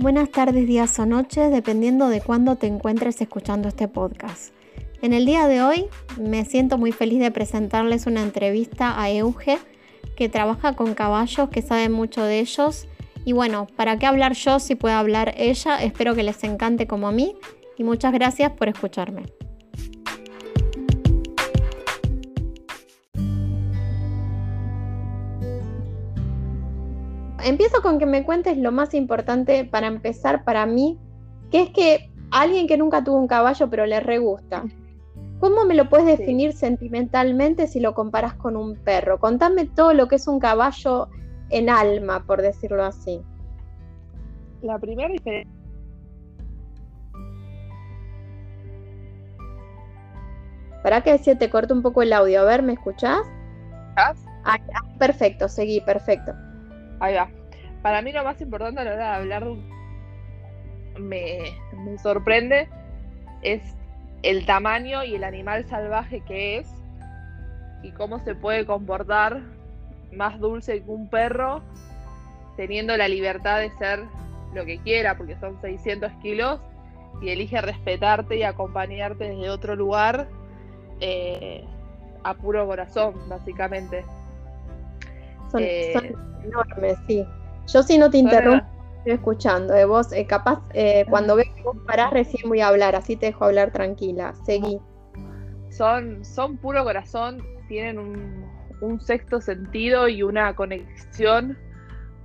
Buenas tardes, días o noches, dependiendo de cuándo te encuentres escuchando este podcast. En el día de hoy me siento muy feliz de presentarles una entrevista a Euge, que trabaja con caballos, que sabe mucho de ellos. Y bueno, ¿para qué hablar yo si puede hablar ella? Espero que les encante como a mí y muchas gracias por escucharme. Empiezo con que me cuentes lo más importante para empezar para mí, que es que alguien que nunca tuvo un caballo pero le re gusta. ¿Cómo me lo puedes definir sentimentalmente si lo comparas con un perro? Contame todo lo que es un caballo en alma, por decirlo así. La primera diferencia. ¿Para que se te corte un poco el audio? A ver, ¿me escuchás? ¿Estás? Ah, perfecto, seguí, perfecto. Ahí va. Para mí lo más importante a la hora de hablar me, me sorprende es el tamaño y el animal salvaje que es y cómo se puede comportar más dulce que un perro teniendo la libertad de ser lo que quiera porque son 600 kilos y elige respetarte y acompañarte desde otro lugar eh, a puro corazón básicamente son, eh, enormes sí yo si no te interrumpo estoy escuchando. Eh, vos, eh, capaz, eh, cuando ves que vos parás, recién voy a hablar, así te dejo hablar tranquila. Seguí. Son, son puro corazón, tienen un, sexto sentido y una conexión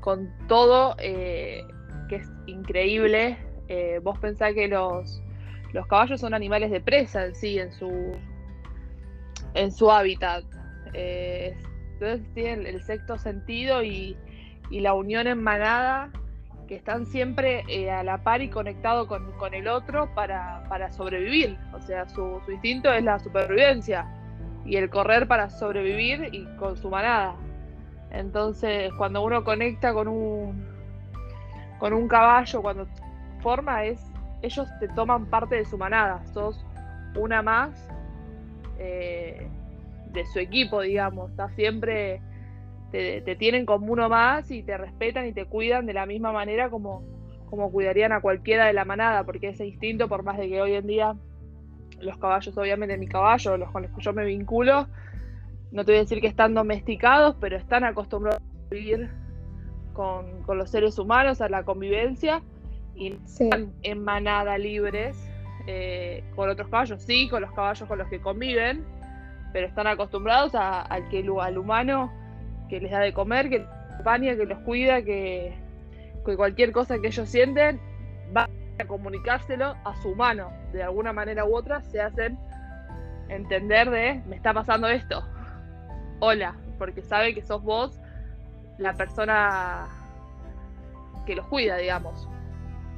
con todo que es increíble. vos pensás que los, los caballos son animales de presa en sí, en su, en su hábitat. Entonces tienen el sexto sentido y, y la unión en manada que están siempre eh, a la par y conectados con, el otro para, sobrevivir. O sea, su, instinto es la supervivencia y el correr para sobrevivir y con su manada. Entonces, cuando uno conecta con un, con un caballo, cuando forma, es ellos te toman parte de su manada. Sos una más eh, de su equipo, digamos. Está siempre te, tienen como uno más y te respetan y te cuidan de la misma manera como, como cuidarían a cualquiera de la manada, porque ese instinto, por más de que hoy en día los caballos, obviamente mi caballo, los con los que yo me vinculo, no te voy a decir que están domesticados, pero están acostumbrados a vivir con, los seres humanos, a la convivencia, y están en manada libres eh, con otros caballos, sí, con los caballos con los que conviven, pero están acostumbrados a, al que al humano que les da de comer, que los acompaña, que los cuida, que, cualquier cosa que ellos sienten va a comunicárselo a su mano, de alguna manera u otra, se hacen entender de me está pasando esto. Hola, porque sabe que sos vos la persona que los cuida, digamos.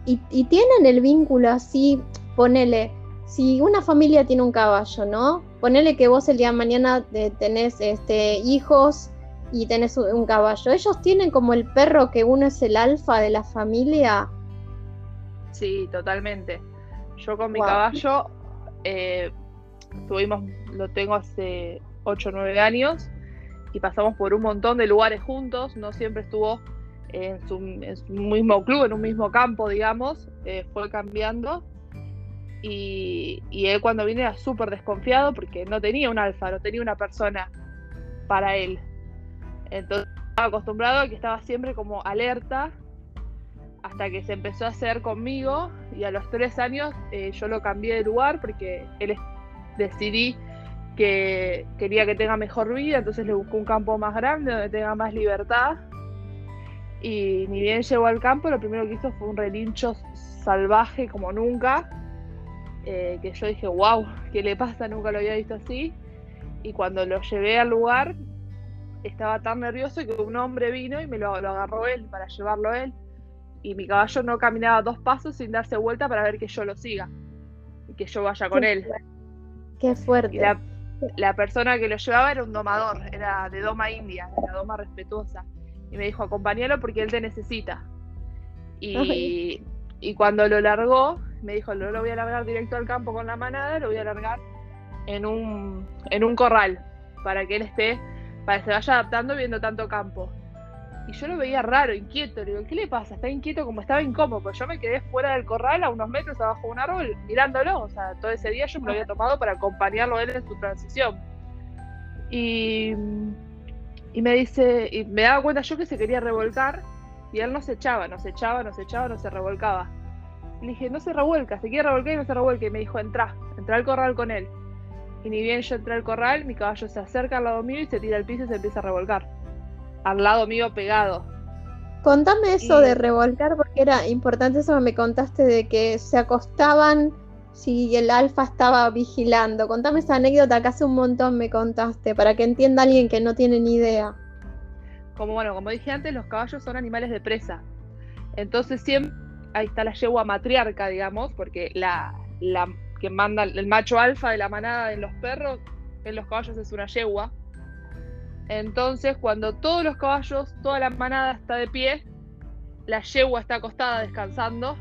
Y, y tienen el vínculo así, ponele, si una familia tiene un caballo, ¿no? Ponele que vos el día de mañana tenés este, hijos y tenés un caballo. ¿Ellos tienen como el perro que uno es el alfa de la familia? Sí, totalmente. Yo con mi caballo eh, tuvimos, lo tengo hace 8 o 9 años y pasamos por un montón de lugares juntos, no siempre estuvo en su, mismo club, en un mismo campo, digamos, eh, fue cambiando. Y, él cuando vine era súper desconfiado porque no tenía un alfa, no tenía una persona para él. Entonces estaba acostumbrado a que estaba siempre como alerta hasta que se empezó a hacer conmigo y a los tres años eh, yo lo cambié de lugar porque él decidí que quería que tenga mejor vida, entonces le buscó un campo más grande donde tenga más libertad y ni bien llegó al campo lo primero que hizo fue un relincho salvaje como nunca eh, que yo dije wow, ¿qué le pasa? Nunca lo había visto así y cuando lo llevé al lugar estaba tan nervioso que un hombre vino y me lo, agarró él para llevarlo él. Y mi caballo no caminaba dos pasos sin darse vuelta para ver que yo lo siga y que yo vaya con él. Qué fuerte. la, persona que lo llevaba era un domador, era de doma india, de la doma respetuosa. Y me dijo, acompáñalo porque él te necesita. Y, y cuando lo largó, me dijo, no lo voy a largar directo al campo con la manada, lo voy a largar en un, en un corral para que él esté para que se vaya adaptando viendo tanto campo. Y yo lo veía raro, inquieto. Le digo, ¿qué le pasa? Está inquieto como estaba incómodo. Pues yo me quedé fuera del corral a unos metros abajo de un árbol mirándolo. O sea, todo ese día yo me lo había tomado para acompañarlo él en su transición. Y, y me dice, y me daba cuenta yo que se quería revolcar y él no se echaba, no se echaba, no se echaba, no se revolcaba. Le dije, no se revuelca, se quiere revolcar y no se revuelca. Y me dijo, entra, entra al corral con él. Y ni bien yo entré al corral, mi caballo se acerca al lado mío y se tira al piso y se empieza a revolcar al lado mío pegado. Contame eso de revolcar porque era importante eso que me contaste de que se acostaban si el alfa estaba vigilando. Contame esa anécdota que hace un montón me contaste para que entienda alguien que no tiene ni idea. Como bueno, como dije antes, los caballos son animales de presa. Entonces siempre ahí está la yegua matriarca, digamos, porque la, que manda el macho alfa de la manada en los perros, en los caballos es una yegua, entonces, cuando todos los caballos, toda la manada está de pie, la yegua está acostada descansando.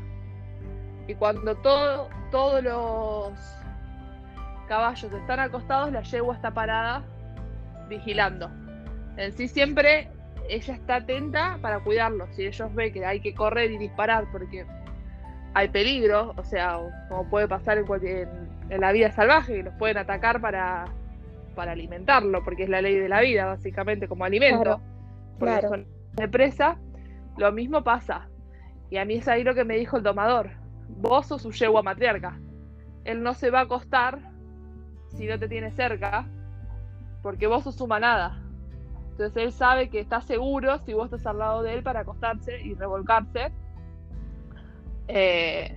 Y cuando todo, todos los caballos están acostados, la yegua está parada vigilando. En sí siempre ella está atenta para cuidarlos. Si ellos ven que hay que correr y disparar porque hay peligro, o sea, como puede pasar en, en la vida salvaje, que los pueden atacar para para alimentarlo, porque es la ley de la vida, básicamente, como alimento. Claro, porque de presa, lo mismo pasa. Y a mí es ahí lo que me dijo el domador. Vos sos su yegua matriarca. Él no se va a acostar si no te tiene cerca, porque vos sos su manada. Entonces él sabe que está seguro si vos estás al lado de él para acostarse y revolcarse. Eh,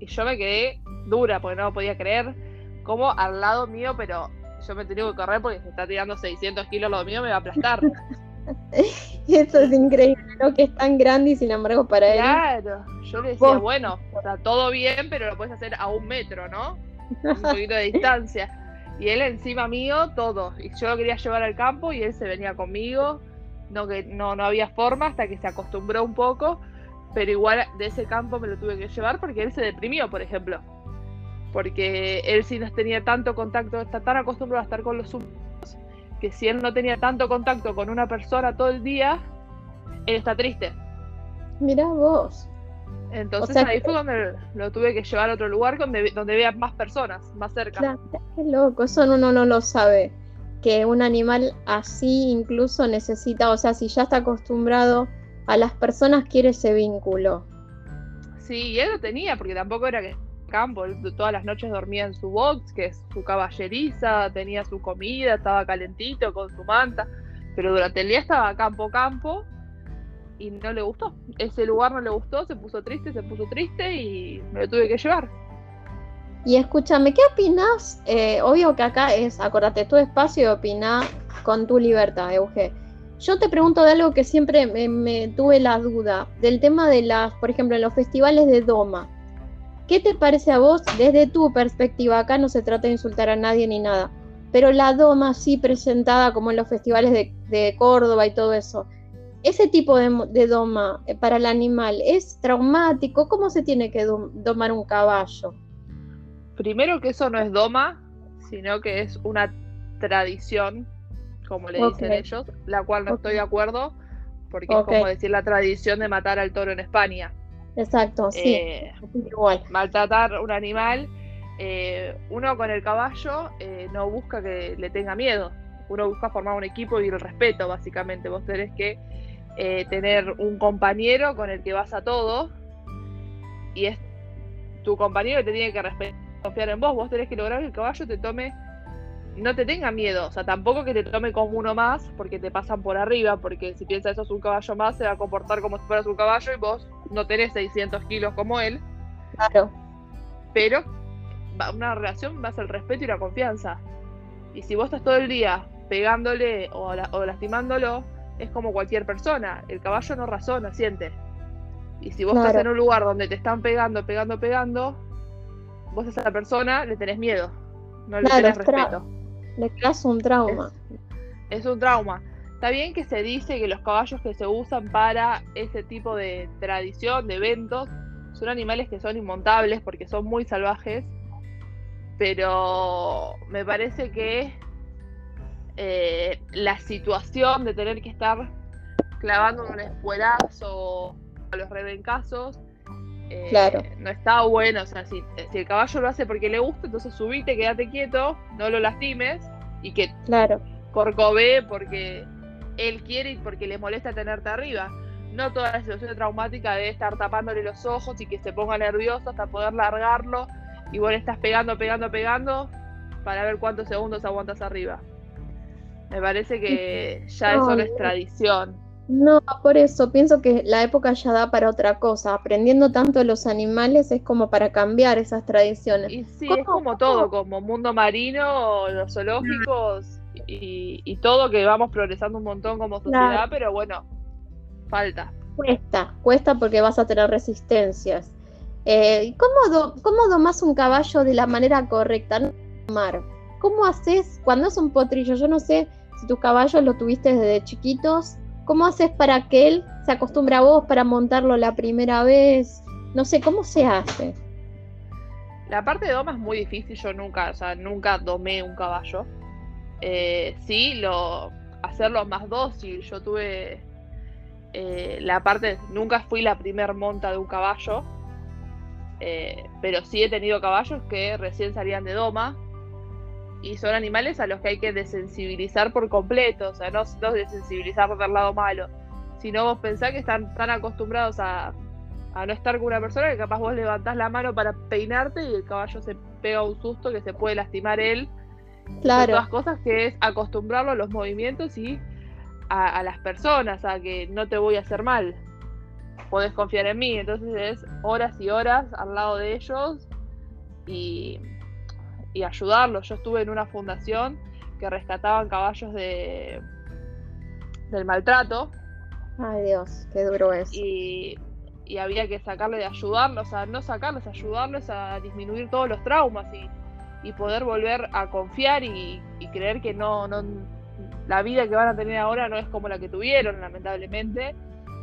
y yo me quedé dura porque no podía creer como al lado mío, pero yo me tengo que correr porque se está tirando 600 kilos lo mío, me va a aplastar. Eso es increíble, ¿no? Que es tan grande y sin embargo para él. Claro, yo le decía, bueno, está todo bien, pero lo puedes hacer a un metro, ¿no? Un poquito de distancia. Y él encima mío, todo. Y yo lo quería llevar al campo y él se venía conmigo. No, que no, no había forma hasta que se acostumbró un poco. Pero igual de ese campo me lo tuve que llevar porque él se deprimió, por ejemplo porque él sí no tenía tanto contacto, está tan acostumbrado a estar con los humanos, que si él no tenía tanto contacto con una persona todo el día, él está triste. Mirá vos. Entonces ahí fue donde lo tuve que llevar a otro lugar donde, donde vea más personas, más cerca. Claro, qué loco, eso uno no lo sabe. Que un animal así incluso necesita, o sea, si ya está acostumbrado a las personas, quiere ese vínculo. Sí, y él lo tenía, porque tampoco era que campo, todas las noches dormía en su box, que es su caballeriza, tenía su comida, estaba calentito con su manta, pero durante el día estaba campo campo y no le gustó. Ese lugar no le gustó, se puso triste, se puso triste y me lo tuve que llevar. Y escúchame, ¿qué opinas? Eh, obvio que acá es, acordate, tu espacio y opina con tu libertad, Euge. Yo te pregunto de algo que siempre me, tuve la duda, del tema de las, por ejemplo, en los festivales de Doma. ¿Qué te parece a vos desde tu perspectiva? Acá no se trata de insultar a nadie ni nada, pero la doma sí presentada como en los festivales de, Córdoba y todo eso. Ese tipo de, doma eh, para el animal es traumático. ¿Cómo se tiene que domar un caballo? Primero que eso no es doma, sino que es una tradición, como le dicen ellos, la cual no estoy de acuerdo, porque es como decir la tradición de matar al toro en España. Exacto, sí. Eh, igual. Maltratar un animal. Eh, uno con el caballo eh, no busca que le tenga miedo. Uno busca formar un equipo y el respeto, básicamente. Vos tenés que tener un compañero con el que vas a todo. Y es tu compañero que te tiene que respetar, confiar en vos. Vos tenés que lograr que el caballo te tome no te tenga miedo, o sea, tampoco que te tome como uno más porque te pasan por arriba, porque si piensas eso es un caballo más, se va a comportar como si fueras un caballo y vos no tenés 600 kilos como él. Claro. Pero una relación va a ser el respeto y la confianza. Y si vos estás todo el día pegándole o, lastimándolo, es como cualquier persona. El caballo no razona, siente. Y si vos estás en un lugar donde te están pegando, pegando, pegando, vos a esa persona le tenés miedo. No le tenés respeto. Le creas un trauma. Es, un trauma. Está bien que se dice que los caballos que se usan para ese tipo de tradición, de eventos, son animales que son inmontables porque son muy salvajes, pero me parece que eh, la situación de tener que estar clavando un espuelazo a los rebencazos. Eh, Claro. No está bueno, o sea, si, si el caballo lo hace porque le gusta, entonces subite, quédate quieto, no lo lastimes y que Claro, corcovee porque él quiere y porque le molesta tenerte arriba. No toda la situación traumática de estar tapándole los ojos y que se ponga nervioso hasta poder largarlo y vos le estás pegando, pegando, pegando para ver cuántos segundos aguantas arriba. Me parece que ya eso no es tradición. No, por eso pienso que la época ya da para otra cosa. Aprendiendo tanto de los animales es como para cambiar esas tradiciones. Y sí, ¿Cómo? es como todo, como mundo marino, los zoológicos y, y todo que vamos progresando un montón como sociedad, pero bueno, falta. Cuesta, cuesta porque vas a tener resistencias. Eh, ¿y ¿cómo, do- ¿Cómo domás un caballo de la manera correcta? No. ¿Cómo haces cuando es un potrillo? Yo no sé si tus caballos lo tuviste desde chiquitos. ¿Cómo haces para que él se acostumbre a vos para montarlo la primera vez? No sé, ¿cómo se hace? La parte de doma es muy difícil, yo nunca, o sea, nunca domé un caballo. Eh, sí, lo, hacerlo más dócil. Yo tuve eh, la parte, nunca fui la primer monta de un caballo, eh, pero sí he tenido caballos que recién salían de doma y son animales a los que hay que desensibilizar por completo, o sea, no, no desensibilizar del lado malo, sino vos pensás que están tan acostumbrados a, a no estar con una persona que capaz vos levantás la mano para peinarte y el caballo se pega un susto que se puede lastimar él. Claro, todas cosas que es acostumbrarlo a los movimientos y a, a las personas, a que no te voy a hacer mal. Podés confiar en mí, entonces es horas y horas al lado de ellos y, y ayudarlos. Yo estuve en una fundación que rescataban caballos de del maltrato ay Dios, qué duro es. y, y había que sacarle de ayudarlos, o sea, no sacarlos, ayudarlos a disminuir todos los traumas y, y poder volver a confiar y, y creer que no, no, la vida que van a tener ahora no es como la que tuvieron, lamentablemente,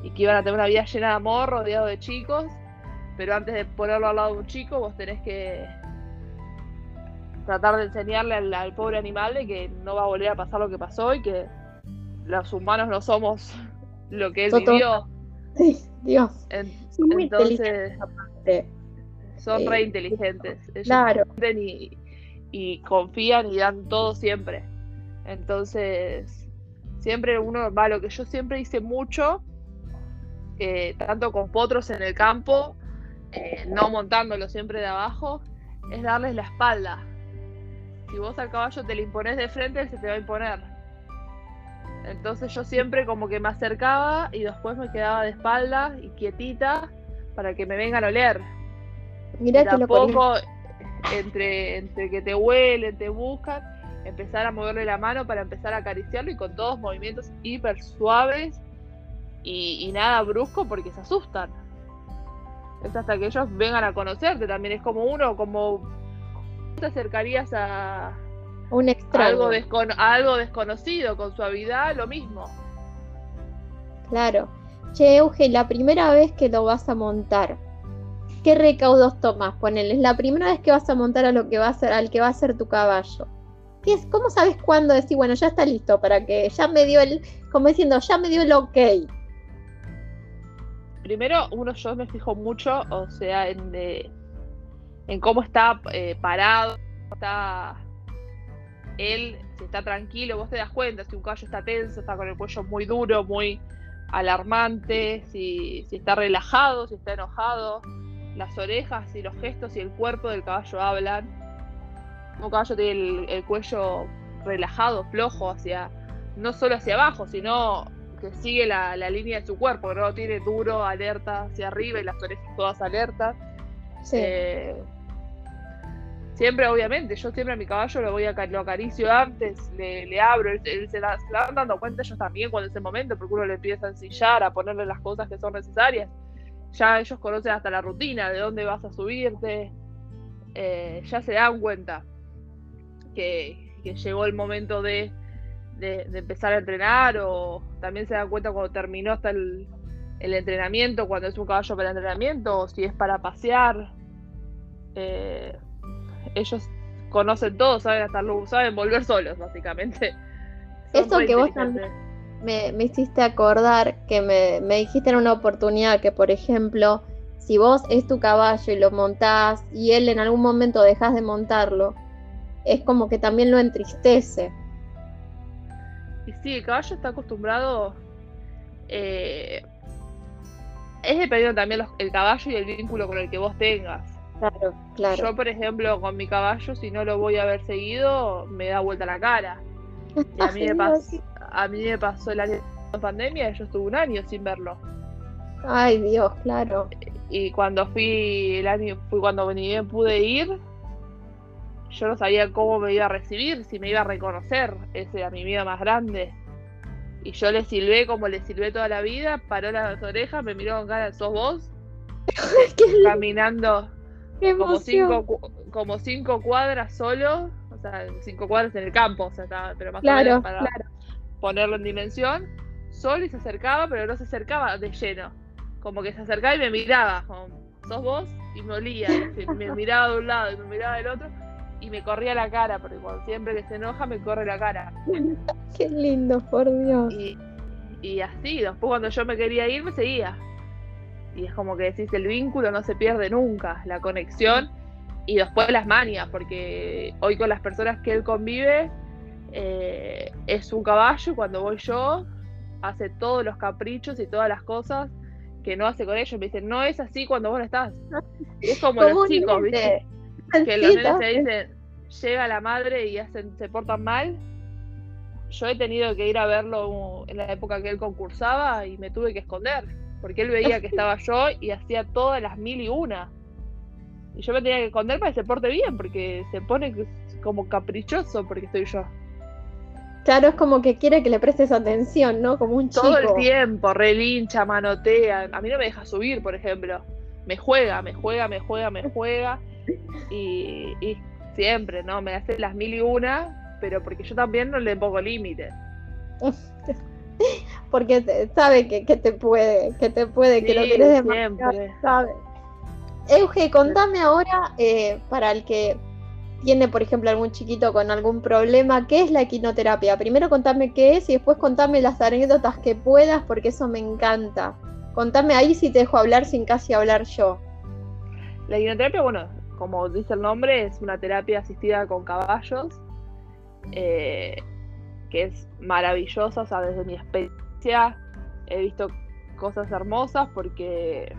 y que iban a tener una vida llena de amor, rodeado de chicos, pero antes de ponerlo al lado de un chico, vos tenés que tratar de enseñarle al, al pobre animal de que no va a volver a pasar lo que pasó y que los humanos no somos lo que él vivió. Sí, Dios, En- sí, muy entonces son Eh, re inteligentes. Ellos Claro, y confían y dan todo siempre. Entonces, siempre uno va, lo que yo siempre hice mucho, eh, tanto con potros en el campo, eh, no montándolo siempre de abajo, es darles la espalda. Si vos al caballo te le impones de frente, él se te va a imponer. Entonces yo siempre como que me acercaba y después me quedaba de espalda y quietita para que me vengan a oler. mirá Y que tampoco entre, entre que te huelen, te buscan, empezar a moverle la mano para empezar a acariciarlo y con todos movimientos hiper suaves y, y nada brusco porque se asustan. Es hasta que ellos vengan a conocerte también. Es como uno, como te acercarías a, un extraño. algo, descono- a algo desconocido con suavidad, lo mismo. Claro. Che, Euge, la primera vez que lo vas a montar, ¿qué recaudos tomas? Ponele, es la primera vez que vas a montar a lo que va a ser, al que va a ser tu caballo. ¿Qué es, ¿Cómo sabes cuándo decir, bueno, ya está listo para que ya me dio el, como diciendo, ya me dio el ok? Primero, uno yo me fijo mucho, o sea, en, eh, en cómo está eh, parado, está él, si está tranquilo, vos te das cuenta si un caballo está tenso, está con el cuello muy duro, muy alarmante, si, si está relajado, si está enojado, las orejas y los gestos y el cuerpo del caballo hablan. Un caballo tiene el, el cuello relajado, flojo, hacia, no solo hacia abajo, sino que sigue la, la línea de su cuerpo, no tiene duro, alerta hacia arriba y las orejas todas alertas. Sí. Eh, siempre, obviamente, yo siempre a mi caballo lo voy a lo acaricio antes, le, le abro, él, él se, la, se, van dando cuenta ellos también cuando es el momento, porque uno le empieza a ensillar, a ponerle las cosas que son necesarias. Ya ellos conocen hasta la rutina, de dónde vas a subirte, eh, ya se dan cuenta que, llegó el momento de, de, de, empezar a entrenar o también se dan cuenta cuando terminó hasta el, el entrenamiento, cuando es un caballo para entrenamiento o si es para pasear. Eh, ellos conocen todo, saben hasta saben volver solos, básicamente. Son Eso que vos también, me, hiciste acordar que me, me dijiste en una oportunidad que, por ejemplo, si vos es tu caballo y lo montás y él en algún momento dejas de montarlo, es como que también lo entristece. Y sí, el caballo está acostumbrado. Eh, es dependiendo también el caballo y el vínculo con el que vos tengas. Claro, claro. Yo, por ejemplo, con mi caballo, si no lo voy a ver seguido, me da vuelta la cara. Y a mí, me, pasó, a mí me pasó el año de pandemia y yo estuve un año sin verlo. Ay, Dios, claro. Y cuando fui el año, fui cuando ni pude ir, yo no sabía cómo me iba a recibir, si me iba a reconocer. Ese era mi miedo más grande. Y yo le silbé como le silbé toda la vida, paró las orejas, me miró con cara, ¿sos vos? Caminando como cinco, como cinco cuadras solo, o sea, cinco cuadras en el campo, o sea, pero más o menos para ponerlo en dimensión, solo y se acercaba, pero no se acercaba de lleno. Como que se acercaba y me miraba, como, sos vos, y me olía, me miraba de un lado y me miraba del otro y me corría la cara, porque cuando siempre que se enoja me corre la cara. Qué lindo, por Dios. Y, y así, después cuando yo me quería ir me seguía. Y es como que decís, el vínculo no se pierde nunca, la conexión y después las manias, porque hoy con las personas que él convive eh, es un caballo cuando voy yo hace todos los caprichos y todas las cosas que no hace con ellos. Me dicen, no es así cuando vos no estás. es como los chicos, ¿viste? que los nenes se dicen, llega la madre y hacen, se portan mal. Yo he tenido que ir a verlo en la época que él concursaba y me tuve que esconder, porque él veía que estaba yo y hacía todas las mil y una. Y yo me tenía que esconder para que se porte bien, porque se pone como caprichoso porque estoy yo. Claro, es como que quiere que le prestes atención, ¿no? Como un chico. Todo el tiempo, relincha, manotea. A mí no me deja subir, por ejemplo. Me juega, me juega, me juega, me juega. Y, siempre, ¿no? Me hace las mil y una, pero porque yo también no le pongo límites. porque sabe que, te puede, que te puede, que lo quieres demasiado, sabe. Euge, contame ahora, eh, para el que tiene, por ejemplo, algún chiquito con algún problema, ¿qué es la equinoterapia? Primero contame qué es y después contame las anécdotas que puedas, porque eso me encanta. Contame ahí si te dejo hablar sin casi hablar yo. La equinoterapia, bueno, como dice el nombre, es una terapia asistida con caballos, eh, que es maravillosa, o sea, desde mi experiencia he visto cosas hermosas porque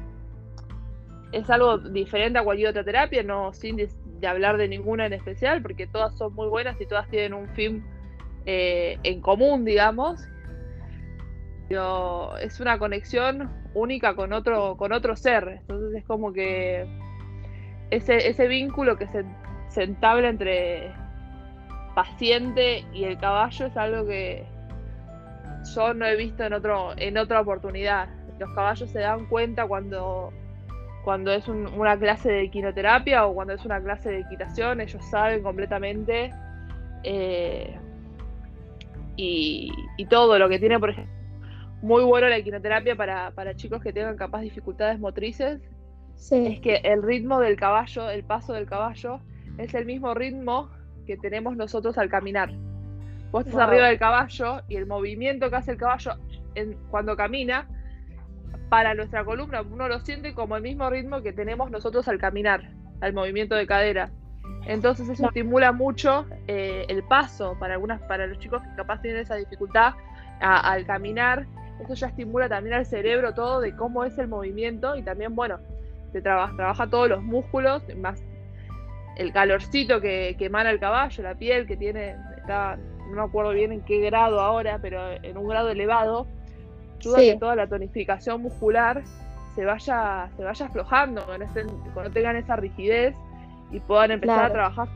es algo diferente a cualquier otra terapia, no sin hablar de ninguna en especial, porque todas son muy buenas y todas tienen un fin eh, en común, digamos. Pero es una conexión única con otro, con otro ser. Entonces es como que ese, ese vínculo que se, se entabla entre paciente y el caballo es algo que yo no he visto en otro en otra oportunidad. Los caballos se dan cuenta cuando cuando es una clase de equinoterapia o cuando es una clase de equitación, ellos saben completamente eh, y, todo lo que tiene, por ejemplo, muy bueno la equinoterapia para, para chicos que tengan capaz dificultades motrices es que el ritmo del caballo, el paso del caballo, es el mismo ritmo que tenemos nosotros al caminar. Vos estás arriba del caballo y el movimiento que hace el caballo cuando camina, para nuestra columna, uno lo siente como el mismo ritmo que tenemos nosotros al caminar, al movimiento de cadera. Entonces eso estimula mucho eh, el paso para algunas, para los chicos que capaz tienen esa dificultad al caminar. Eso ya estimula también al cerebro todo de cómo es el movimiento y también, bueno, se trabaja, trabaja todos los músculos, más el calorcito que, emana el caballo, la piel que tiene, no me acuerdo bien en qué grado ahora, pero en un grado elevado, ayuda a que toda la tonificación muscular se vaya, se vaya aflojando, cuando, tengan esa rigidez y puedan empezar a trabajar.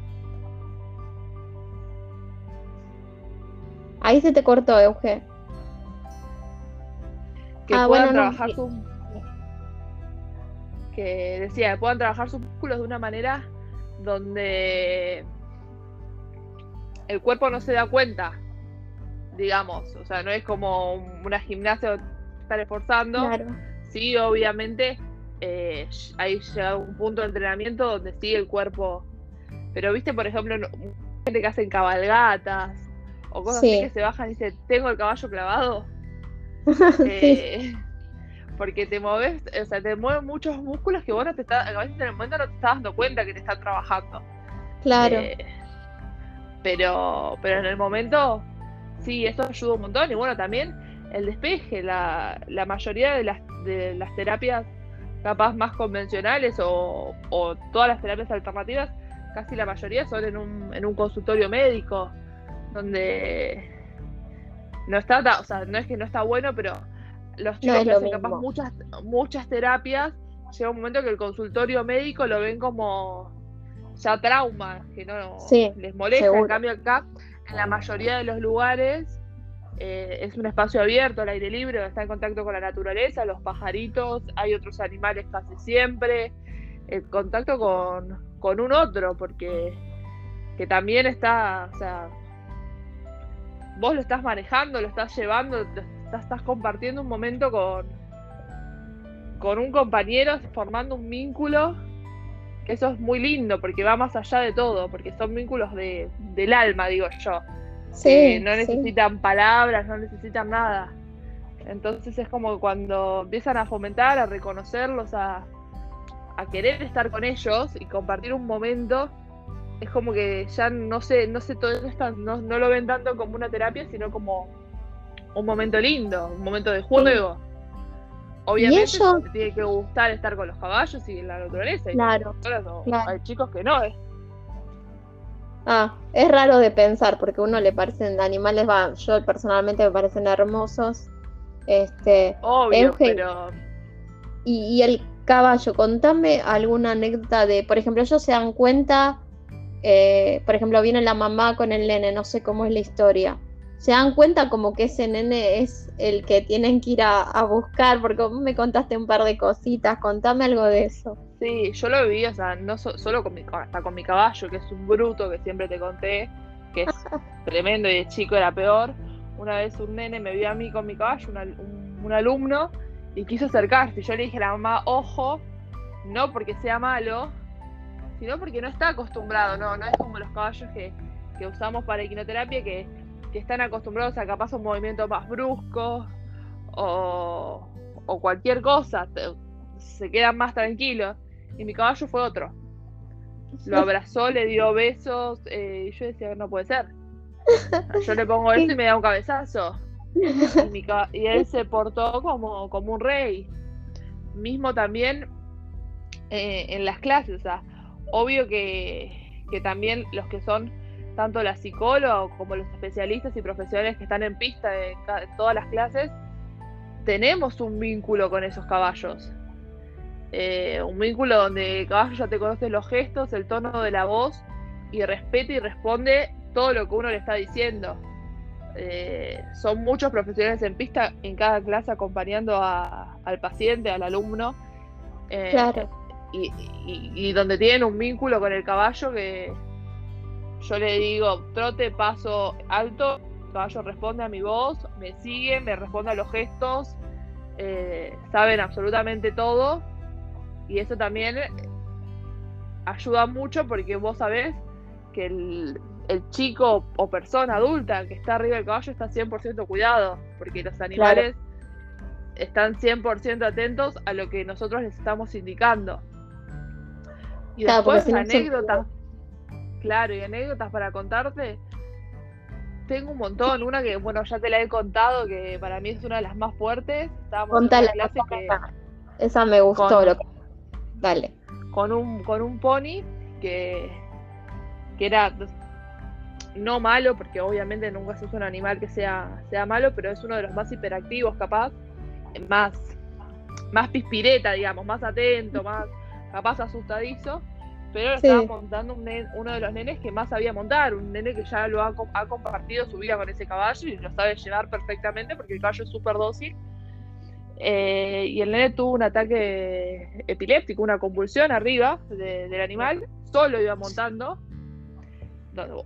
Ahí se te cortó, Euge. Que ah, puedan trabajar su que decía, puedan trabajar sus músculos de una manera donde el cuerpo no se da cuenta, digamos, o sea, no es como una gimnasia estar esforzando, sí, obviamente eh, hay llegado un punto de entrenamiento donde sí el cuerpo, pero viste, por ejemplo, gente que hacen cabalgatas o cosas así que se bajan y dicen, tengo el caballo clavado. Eh, porque te mueves, o sea, te mueven muchos músculos que vos no te estás, a veces en el momento no te estás dando cuenta que te están trabajando. Claro. Eh, pero, pero en el momento, sí, eso ayuda un montón. Y bueno, también el despeje, la, la mayoría de las, de las terapias capaz más convencionales o, o, todas las terapias alternativas, casi la mayoría son en un, en un consultorio médico, donde no está, o sea, no es que no está bueno, pero los chicos que hacen capaz muchas, muchas terapias, llega un momento que el consultorio médico lo ven como ya trauma, que no les molesta. En cambio, acá, en la mayoría de los lugares, eh, es un espacio abierto, al aire libre, está en contacto con la naturaleza, los pajaritos, hay otros animales casi siempre, el contacto con, con un otro, porque que también está, o sea, vos lo estás manejando, lo estás llevando, estás, estás compartiendo un momento con, con un compañero, formando un vínculo que eso es muy lindo porque va más allá de todo, porque son vínculos de, del alma, digo yo. Sí, no necesitan palabras, no necesitan nada. Entonces es como cuando empiezan a fomentar, a reconocerlos, a, a querer estar con ellos y compartir un momento, es como que ya no sé, no sé, todo esto no, no lo ven tanto como una terapia, sino como un momento lindo, un momento de juego. Obviamente te tiene que gustar estar con los caballos y la naturaleza. Claro, Hay chicos que no. ¿eh? Ah, es raro de pensar porque a uno le parecen animales, va, yo personalmente me parecen hermosos. Este, Obvio, pero... Y, y, el caballo, contame alguna anécdota de, por ejemplo, ellos se dan cuenta, eh, por ejemplo, viene la mamá con el nene, no sé cómo es la historia se dan cuenta como que ese nene es el que tienen que ir a, buscar, porque me contaste un par de cositas, contame algo de eso. Sí, yo lo viví, o sea, no solo con mi, hasta con mi caballo, que es un bruto que siempre te conté, que es tremendo y de chico era peor. Una vez un nene me vio a mí con mi caballo, un, alumno, y quiso acercarse. Yo le dije a la mamá, ojo, no porque sea malo, sino porque no está acostumbrado, no, no es como los caballos que, que usamos para equinoterapia, que que están acostumbrados a capaz un movimiento más brusco o, cualquier cosa, se quedan más tranquilos. Y mi caballo fue otro. Lo abrazó, le dio besos, eh, y yo decía, no puede ser. Yo le pongo eso y me da un cabezazo. Y, él se portó como, como un rey. Mismo también eh, en las clases, o sea, obvio que, que también los que son tanto la psicóloga como los especialistas y profesionales que están en pista de, todas las clases, tenemos un vínculo con esos caballos. Eh, un vínculo donde el caballo ya te conoce los gestos, el tono de la voz y respeta y responde todo lo que uno le está diciendo. Eh, son muchos profesionales en pista en cada clase acompañando al paciente, al alumno. Eh, claro. y, donde tienen un vínculo con el caballo que, yo le digo, trote, paso alto, el caballo responde a mi voz, me sigue, me responde a los gestos, eh, saben absolutamente todo. Y eso también ayuda mucho porque vos sabés que el, chico o persona adulta que está arriba del caballo está 100% cuidado, porque los animales están 100% atentos a lo que nosotros les estamos indicando. Y después anécdotas. Claro, y anécdotas para contarte. Tengo un montón. Una que, bueno, ya te la he contado, que para mí es una de las más fuertes. Estábamos en clase que. Esa me gustó. lo que... Dale. Con un, con un pony que, que era no malo, porque obviamente nunca sos un animal que sea, sea malo, pero es uno de los más hiperactivos, capaz, más, más pispireta, digamos, más atento, más capaz asustadizo. Pero estaba montando uno de los nenes que más sabía montar, un nene que ya lo ha, compartido su vida con ese caballo y lo sabe llevar perfectamente porque el caballo es súper dócil. Eh, y el nene tuvo un ataque epiléptico, una convulsión arriba del animal, solo iba montando.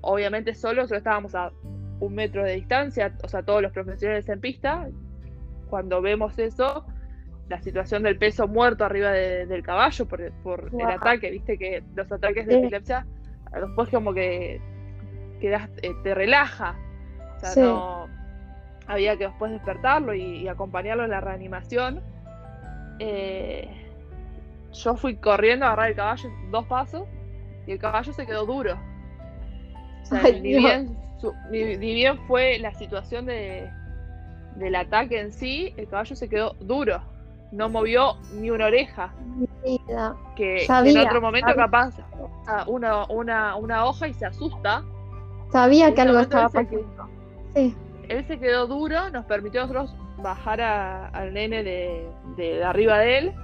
obviamente solo, solo estábamos a un metro de distancia, o sea, todos los profesionales en pista. Cuando vemos eso, la situación del peso muerto arriba del caballo por, por el ataque, viste que los ataques de epilepsia después como que eh, te relaja. O sea, no había que después despertarlo y, acompañarlo en la reanimación. Eh, yo fui corriendo a agarrar el caballo dos pasos y el caballo se quedó duro. O sea, ni, bien, fue la situación de, del ataque en sí, el caballo se quedó duro. No movió ni una oreja. Que, en otro momento capaz una, una, una hoja y se asusta. Sabía que algo estaba pasando. Sí él se quedó duro, nos permitió a nosotros bajar al nene de, arriba de él.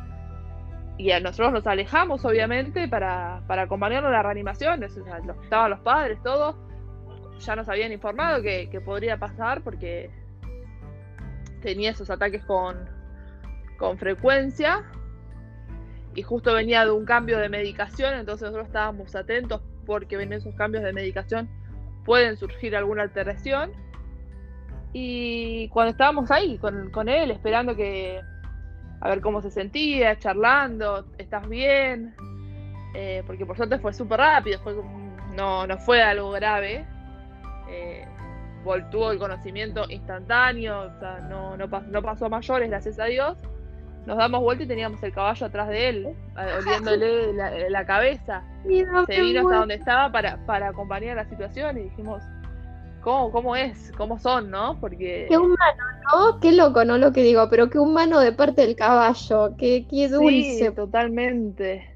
Y a nosotros nos alejamos, obviamente, para, para acompañarlo en la reanimación. estaban los padres, todos. Ya nos habían informado que, podría pasar porque tenía esos ataques con, con frecuencia. Y justo venía de un cambio de medicación, entonces nosotros estábamos atentos porque en esos cambios de medicación pueden surgir alguna alteración y cuando estábamos ahí con, él, esperando que a ver cómo se sentía, charlando, ¿estás bien? Eh, porque por suerte fue súper rápido, no, no fue algo grave. Eh, tuvo el conocimiento instantáneo, o sea, no, no, pasó mayores, gracias a Dios. Nos damos vuelta y teníamos el caballo atrás de él, oliéndole la, cabeza. se vino hasta donde estaba para, para acompañar la situación y dijimos, cómo, cómo es, cómo son, ¿no? Porque... Qué humano, ¿no? Qué loco, ¿no? Lo que digo, pero qué humano de parte del caballo, qué, qué dulce. Sí, totalmente.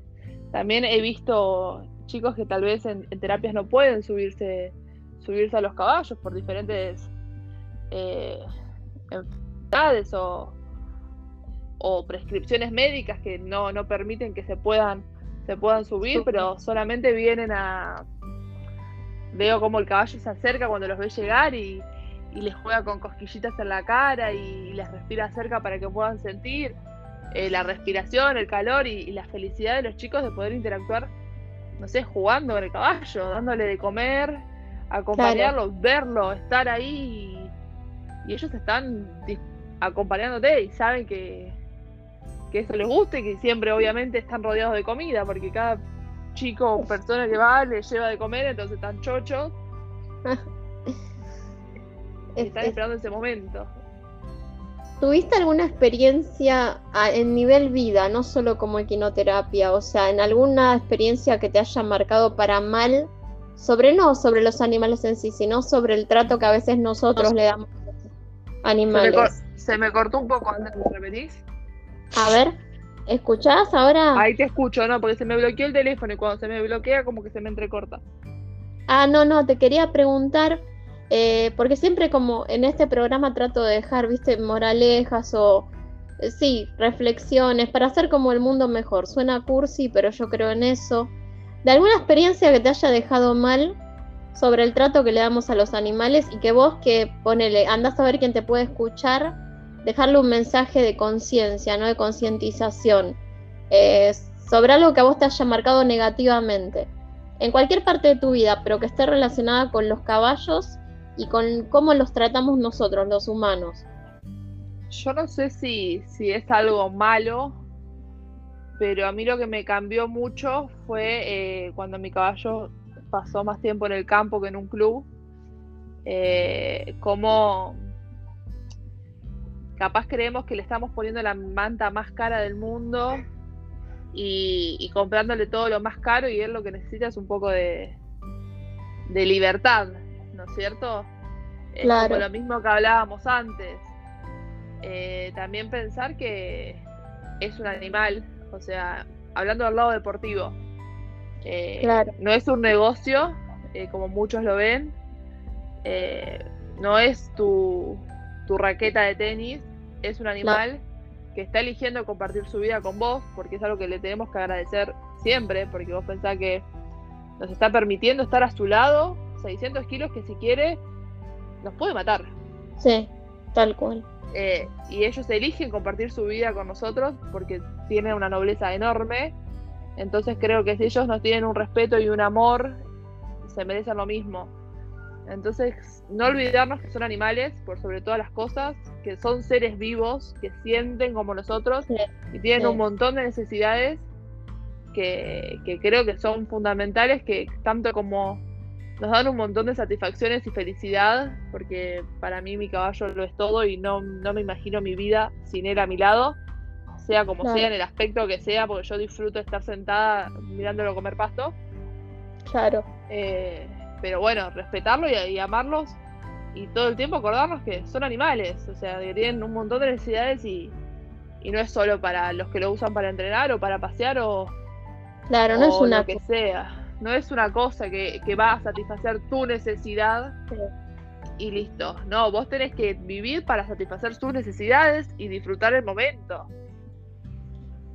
También he visto chicos que tal vez en, terapias no pueden subirse, subirse a los caballos por diferentes eh, enfermedades o, o prescripciones médicas que no, no permiten que se puedan, se puedan subir, pero solamente vienen a veo como el caballo se acerca cuando los ve llegar y, les juega con cosquillitas en la cara y, les respira cerca para que puedan sentir eh, la respiración, el calor y, la felicidad de los chicos de poder interactuar, no sé, jugando con el caballo, dándole de comer, acompañarlo, verlo, estar ahí y, ellos están acompañándote y saben que, que eso les gusta y que siempre obviamente están rodeados de comida porque cada chico o persona que va le lleva de comer, entonces están chochos. están esperando ese momento. ¿Tuviste alguna experiencia en nivel vida, no solo como equinoterapia? O sea, en alguna experiencia que te haya marcado para mal, sobre no sobre los animales en sí, sino sobre el trato que a veces nosotros le damos a los animales. Se me, cortó un poco antes, ¿me repetís? A ver. ¿Escuchás ahora? Ahí te escucho, no, porque se me bloqueó el teléfono y cuando se me bloquea como que se me entrecorta. Ah, no, no, te quería preguntar, eh, porque siempre como en este programa trato de dejar, viste, moralejas o, eh, sí, reflexiones para hacer como el mundo mejor. Suena cursi, pero yo creo en eso. ¿De alguna experiencia que te haya dejado mal sobre el trato que le damos a los animales y que vos que ponele, andás a ver quién te puede escuchar? Dejarle un mensaje de conciencia, no de concientización, eh, sobre algo que a vos te haya marcado negativamente, en cualquier parte de tu vida, pero que esté relacionada con los caballos y con cómo los tratamos nosotros, los humanos. Yo no sé si, si es algo malo, pero a mí lo que me cambió mucho fue eh, cuando mi caballo pasó más tiempo en el campo que en un club, eh, cómo capaz creemos que le estamos poniendo la manta más cara del mundo y, comprándole todo lo más caro y él lo que necesita es un poco de, de libertad, ¿no es cierto? Claro. como lo mismo que hablábamos antes. Eh, también pensar que es un animal, o sea, hablando del lado deportivo, eh, claro. no es un negocio, eh, como muchos lo ven, no es tu, tu raqueta de tenis es un animal que está eligiendo compartir su vida con vos, porque es algo que le tenemos que agradecer siempre, porque vos pensás que nos está permitiendo estar a su lado, 600 kilos que si quiere, nos puede matar. Sí, tal cual. Eh, y ellos eligen compartir su vida con nosotros porque tienen una nobleza enorme. Entonces creo que si ellos nos tienen un respeto y un amor, se merecen lo mismo. Entonces, no olvidarnos que son animales, por sobre todas las cosas, que son seres vivos, que sienten como nosotros y tienen un montón de necesidades que, creo que son fundamentales, que tanto como nos dan un montón de satisfacciones y felicidad, porque para mí mi caballo lo es todo y no, no me imagino mi vida sin él a mi lado, sea como sea, en el aspecto que sea, porque yo disfruto estar sentada mirándolo comer pasto. Claro. Eh, pero bueno, respetarlo y, amarlos y todo el tiempo acordarnos que son animales, o sea, que tienen un montón de necesidades y, y no es solo para los que lo usan para entrenar o para pasear o, claro, no es una lo que sea no es una cosa que, va a satisfacer tu necesidad y listo. No, vos tenés que vivir para satisfacer tus necesidades y disfrutar el momento.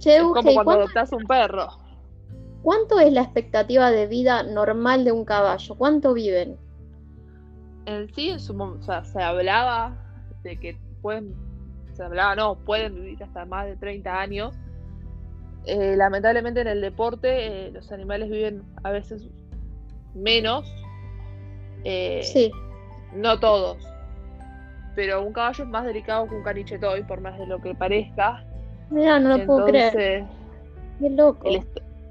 es como cuando adoptás un perro. ¿Cuánto es la expectativa de vida normal de un caballo? ¿Cuánto viven? En sí, en su, o sea, se hablaba de que pueden, se hablaba, no, pueden vivir hasta más de 30 años eh, lamentablemente en el deporte eh, los animales viven a veces menos. Eh, sí. No todos. Pero un caballo es más delicado que un caniche toy, por más de lo que parezca. Mira, no lo puedo creer. Qué loco. El,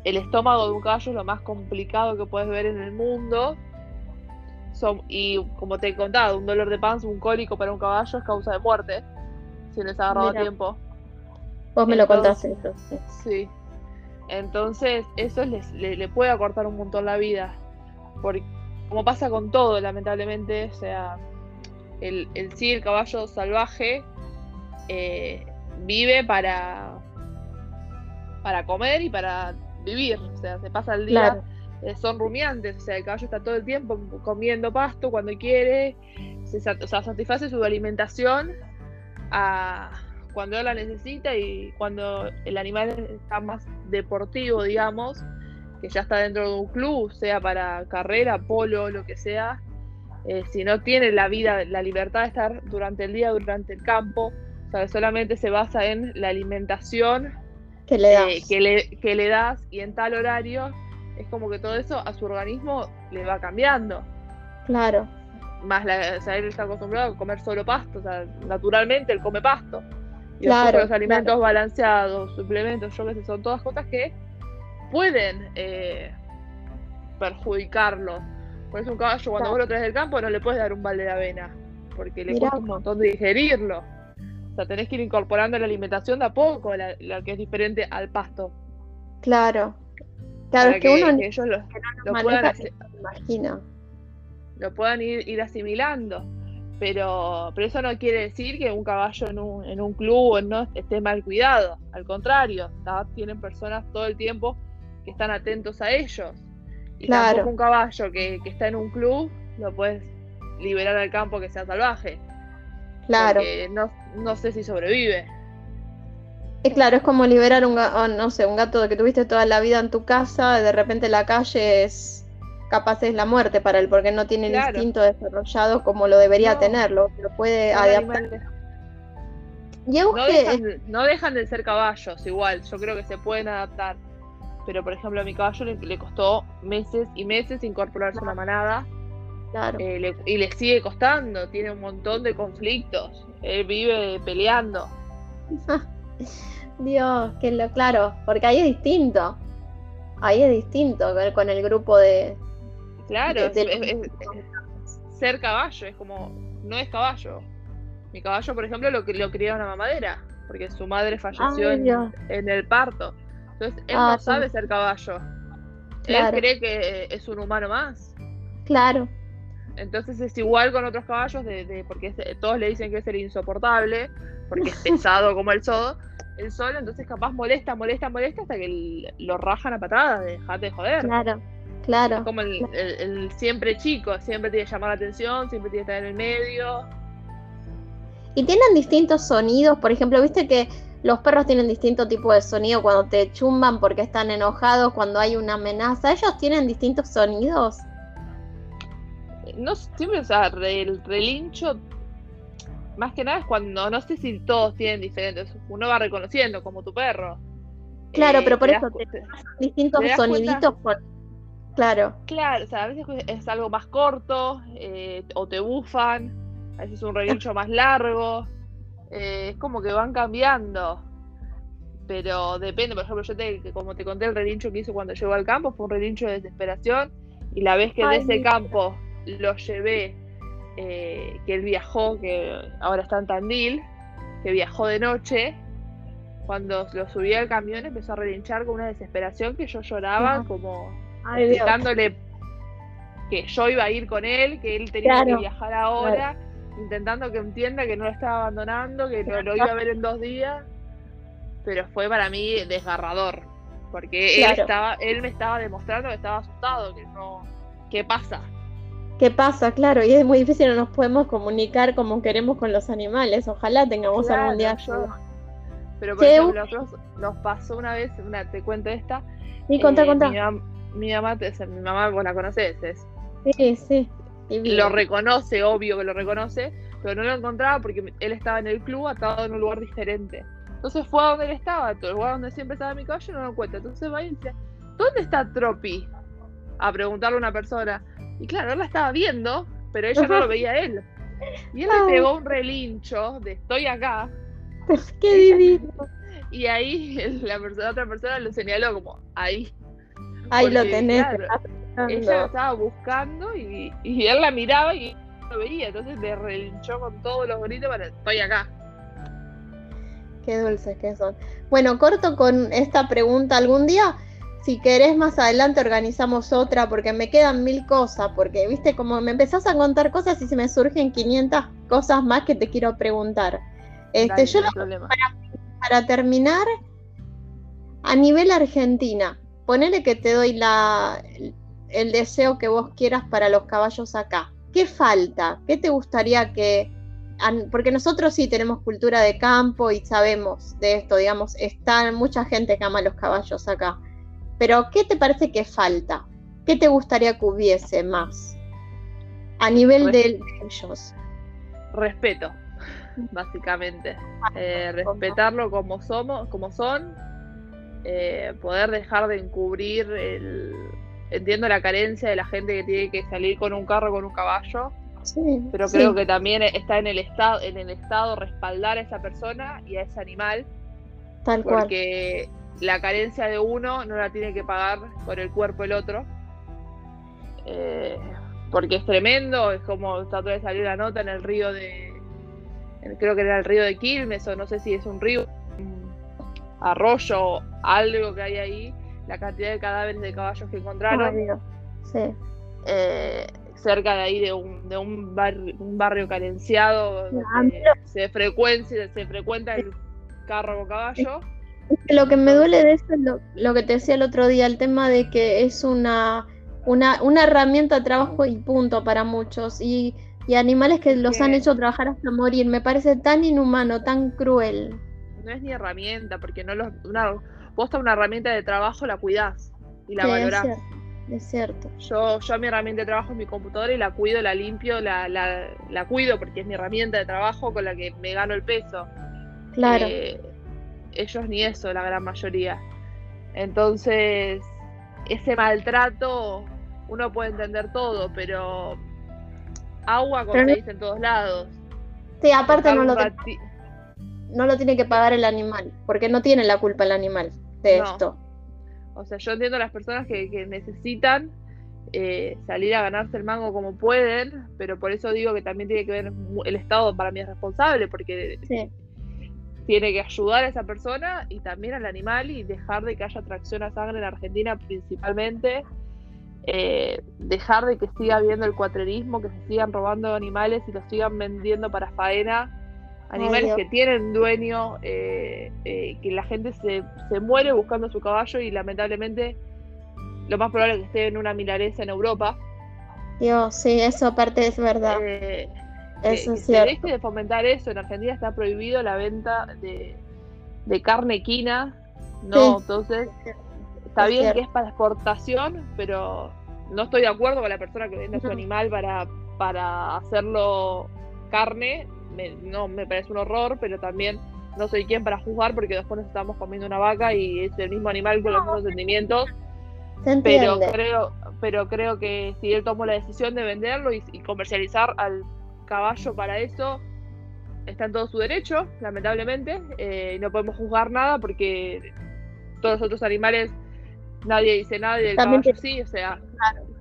estómago de un caballo es lo más complicado que puedes ver en el mundo. Son, y como te he contado, un dolor de panza, un cólico para un caballo es causa de muerte. Si les ha agarrado tiempo. Vos me lo contaste eso, sí. Entonces, eso le, puede acortar un montón la vida. Porque, como pasa con todo, lamentablemente, o sea, el, el sí, el caballo salvaje eh, vive para, para comer y para vivir. O sea, se pasa el día. Eh, son rumiantes, o sea, el caballo está todo el tiempo comiendo pasto cuando quiere, se, o sea, satisface su alimentación a, cuando él la necesita y cuando el animal está más deportivo, digamos, que ya está dentro de un club, sea para carrera, polo, lo que sea, eh, si no tiene la vida, la libertad de estar durante el día, durante el campo, o sea, solamente se basa en la alimentación que le, das. Eh, que, le, que le das y en tal horario, es como que todo eso a su organismo le va cambiando. Claro. Más la, o sea, él está acostumbrado a comer solo pasto, o sea, naturalmente él come pasto. Y claro, los alimentos balanceados, suplementos, yo qué sé, son todas cosas que pueden eh, perjudicarlo. Por eso un caballo cuando vos lo traes del campo no le puedes dar un balde de avena, porque le cuesta un montón de digerirlo. O sea, tenés que ir incorporando la alimentación de a poco, la, que es diferente al pasto. Claro. Claro, es que, uno ellos lo, puedan, lo puedan ir, ir asimilando pero, pero eso no quiere decir que un caballo en un, en un club no esté mal cuidado, al contrario, tienen personas todo el tiempo que están atentos a ellos. Y claro. tampoco un caballo que, está en un club lo puedes liberar al campo que sea salvaje. Claro. Porque no, no sé si sobrevive. Es claro, es como liberar un, no sé, un gato que tuviste toda la vida en tu casa, de repente la calle es capaz es la muerte para él, porque no tiene el instinto desarrollado como lo debería tenerlo, lo puede adaptar. no, dejan, de ser caballos, igual, yo creo que se pueden adaptar. Pero, por ejemplo, a mi caballo le, costó meses y meses incorporarse a una manada. Claro. Eh, y le sigue costando, tiene un montón de conflictos. Él vive peleando. Dios, que lo claro, porque ahí es distinto. Ahí es distinto con el grupo de, Claro, es, ser caballo, es como, no es caballo. Mi caballo, por ejemplo, lo, lo criaron a mamadera, porque su madre falleció en, el parto. Entonces, él ah, no sabe ser caballo. Él cree que es un humano más. Claro. Entonces es igual con otros caballos, de, porque todos le dicen que es el insoportable, porque es pesado como el sol, el sol, entonces capaz molesta, molesta, molesta hasta que lo rajan a patadas, dejate de joder. Claro. Claro. Es como el, siempre chico, siempre tiene que llamar la atención, siempre tiene que estar en el medio. Y tienen distintos sonidos, por ejemplo, viste que los perros tienen distinto tipo de sonido cuando te chumban porque están enojados, cuando hay una amenaza. ¿Ellos tienen distintos sonidos? No siempre, o sea, el relincho, más que nada es cuando, no sé si todos tienen diferentes, uno va reconociendo como tu perro. Claro, pero eh, por eso, distintos soniditos Claro. Claro, o sea, a veces es algo más corto, eh, o te bufan, a veces es un relincho más largo. Eh, es como que van cambiando. Pero depende, por ejemplo, yo te, como te conté el relincho que hice cuando llegó al campo, fue un relincho de desesperación Y la vez que de ese campo lo llevé, eh, que él viajó, que ahora está en Tandil, que viajó de noche, cuando lo subí al camión empezó a relinchar con una desesperación que yo lloraba, como que yo iba a ir con él, que él tenía que viajar ahora, intentando que entienda que no lo estaba abandonando, que lo, iba a ver en dos días. Pero fue para mí desgarrador, porque él estaba, él me estaba demostrando que estaba asustado, que no, ¿qué pasa? ¿Qué pasa? Claro, y es muy difícil, no nos podemos comunicar como queremos con los animales. Ojalá tengamos algún día. Pero por ejemplo, nosotros nos pasó una vez, una, te cuento esta. Y conta, conta. Mi, mamá, mi mamá, vos la conoces, es Sí, sí. Lo reconoce, obvio que lo reconoce, pero no lo encontraba porque él estaba en el club atado en un lugar diferente. Entonces fue a donde él estaba, todo el lugar donde siempre estaba mi caballo, no lo encuentra. Entonces va y dice, ¿dónde está Tropi? A preguntarle a una persona. Y claro, él la estaba viendo, pero ella no lo veía a él. Y él le pegó un relincho de estoy acá. ¡Qué divino! Y ahí la, persona, otra persona lo señaló como ahí. Ahí lo tenés. Ella lo estaba buscando y, él la miraba y no lo veía. Entonces le relinchó con todos los gritos para estoy acá. Qué dulces que son. Bueno, corto con esta pregunta. ¿Algún día, si querés más adelante, organizamos otra? Porque me quedan mil cosas. Porque, viste, como me empezás a contar cosas y se me surgen 500 cosas más que te quiero preguntar. Este, yo para, para terminar, a nivel Argentina, ponele que te doy la, el deseo que vos quieras para los caballos acá. ¿Qué falta? ¿Qué te gustaría que... Porque nosotros sí tenemos cultura de campo y sabemos de esto, digamos, está mucha gente que ama los caballos acá. Pero ¿qué te parece que falta? ¿Qué te gustaría que hubiese más? A nivel de, ellos. Respeto, básicamente. Eh, respetarlo como somos, como son, eh, poder dejar de encubrir el, entiendo la carencia de la gente que tiene que salir con un carro con un caballo. pero creo que también está en el estado, en el estado respaldar a esa persona y a ese animal. Tal porque la carencia de uno no la tiene que pagar por el cuerpo el otro. Eh, porque es tremendo, es como trató de salir la nota en el río de. Creo que era el río de Quilmes, o no sé si es un río, un arroyo, algo que hay ahí, la cantidad de cadáveres de caballos que encontraron. Eh, cerca de ahí de un, de un, barrio carenciado, se, frecuencia, se frecuenta el carro con caballo. Lo que me duele de eso es lo, que te decía el otro día, el tema de que es una, una, una herramienta de trabajo y punto para muchos. Y, y animales que los han hecho trabajar hasta morir. Me parece tan inhumano, tan cruel. No es ni herramienta, porque no los, una, vos una herramienta de trabajo la cuidás y la valorás. Es cierto, Yo, yo mi herramienta de trabajo es mi computadora y la cuido, la limpio, la, la, cuido porque es mi herramienta de trabajo con la que me gano el peso. Claro. Eh, ellos ni eso, la gran mayoría. Entonces, ese maltrato, uno puede entender todo, pero agua como se dice en todos lados. Sí, aparte no lo, no lo tiene que pagar el animal, porque no tiene la culpa el animal de esto. O sea, yo entiendo a las personas que, necesitan eh, salir a ganarse el mango como pueden, pero por eso digo que también tiene que ver el Estado para mí es responsable, porque tiene que ayudar a esa persona y también al animal y dejar de que haya tracción a sangre en Argentina principalmente. Eh, dejar de que siga habiendo el cuatrerismo, que se sigan robando animales y los sigan vendiendo para faena animales que tienen dueño, eh, eh, que la gente se, se, muere buscando su caballo y lamentablemente lo más probable es que esté en una milaresa en Europa. Dios, sí, eso aparte es verdad. Eso es. Se deje de fomentar eso. En Argentina está prohibido la venta de, carne equina. No, entonces está bien que es para exportación, pero no estoy de acuerdo con la persona que vende su animal para, para hacerlo carne me, no me parece un horror, pero también no soy quien para juzgar porque después nos estamos comiendo una vaca y es el mismo animal con los mismos sentimientos. pero creo, pero creo que si él tomó la decisión de venderlo y, comercializar al caballo para eso, está en todo su derecho, lamentablemente. Eh, no podemos juzgar nada porque todos los otros animales nadie dice nada y el caballo sí, o sea,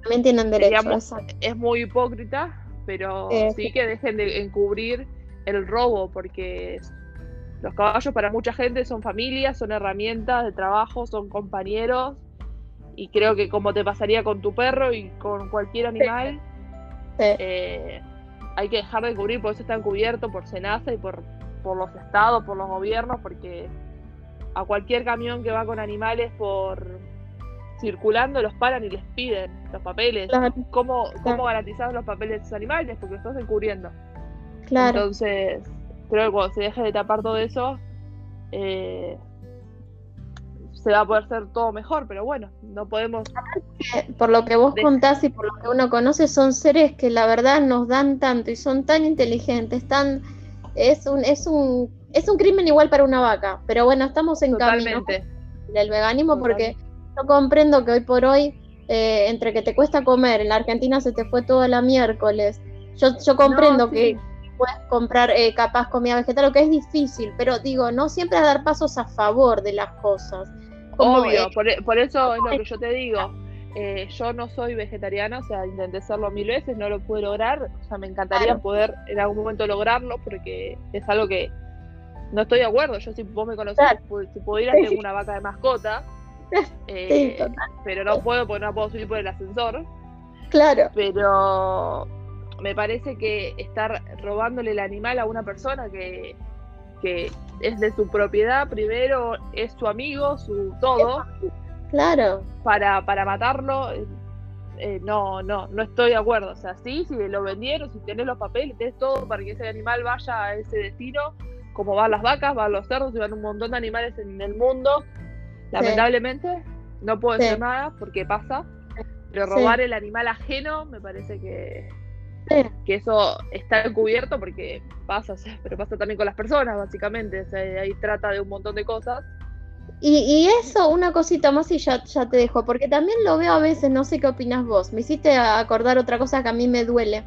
También tienen derecho. es muy hipócrita, pero sí que dejen de encubrir el robo, porque los caballos para mucha gente son familias, son herramientas de trabajo, son compañeros, y creo que como te pasaría con tu perro y con cualquier animal, eh, hay que dejar de cubrir, por eso están cubiertos por Senasa y por, por los estados, por los gobiernos, porque a cualquier camión que va con animales por circulando los paran y les piden los papeles. ¿Cómo, ¿Cómo garantizar los papeles de esos animales? Porque los estás encubriendo. Claro. Entonces, creo que cuando se deje de tapar todo eso, eh, se va a poder hacer todo mejor, pero bueno, no podemos... Por lo que vos contás y por lo que uno conoce, son seres que la verdad nos dan tanto y son tan inteligentes, tan... Es un, es un, es un crimen igual para una vaca, pero bueno, estamos en camino del veganismo porque yo comprendo que hoy por hoy, eh, entre que te cuesta comer, en la Argentina se te fue toda la miércoles, yo, yo comprendo que puedes comprar eh, capaz comida vegetal, lo que es difícil, pero digo, no siempre dar pasos a favor de las cosas. Obvio, e, por, eso es lo que yo te digo. Eh, yo no soy vegetariana, o sea, intenté serlo mil veces, no lo pude lograr. O sea, me encantaría poder en algún momento lograrlo porque es algo que no estoy de acuerdo. Yo, si vos me conocés, si pudiera tener una vaca de mascota, eh, pero no puedo porque no puedo subir por el ascensor. Claro. Pero me parece que estar robándole el animal a una persona que, que es de su propiedad, primero es su amigo, su todo. Claro. Para, para matarlo, eh, no, no, no estoy de acuerdo. O sea, sí, si lo vendieron, si tenés los papeles, tenés todo para que ese animal vaya a ese destino, como van las vacas, van los cerdos y van un montón de animales en el mundo. Lamentablemente, no puedo decir nada porque pasa. Pero robar el animal ajeno me parece que, que eso está encubierto porque pasa, pero pasa también con las personas, básicamente. ahí trata de un montón de cosas. Y, eso, una cosita más y ya, ya te dejo, porque también lo veo a veces, no sé qué opinas vos. Me hiciste acordar otra cosa que a mí me duele.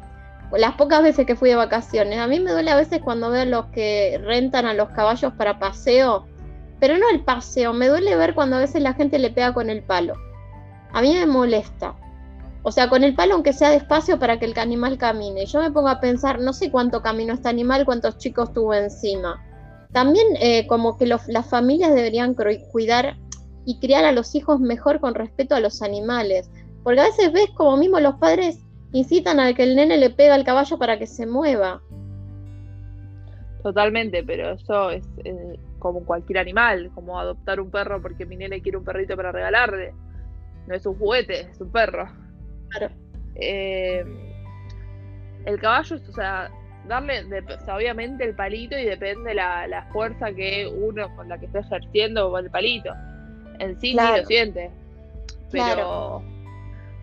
Las pocas veces que fui de vacaciones, a mí me duele a veces cuando veo los que rentan a los caballos para paseo, pero no el paseo, me duele ver cuando a veces la gente le pega con el palo. A mí me molesta. O sea, con el palo aunque sea despacio para que el animal camine. Yo me pongo a pensar, no sé cuánto caminó este animal, cuántos chicos tuvo encima. También eh, como que las familias deberían cuidar y criar a los hijos mejor con respeto a los animales. Porque a veces ves como mismo los padres incitan a que el nene le pega al caballo para que se mueva. Totalmente, pero eso es eh, como cualquier animal, como adoptar un perro porque mi nene quiere un perrito para regalarle. No es un juguete, es un perro. Eh, el caballo, o sea, darle, obviamente el palito y depende la, la fuerza que uno con la que esté ejerciendo con el palito. En sí sí lo siente. Pero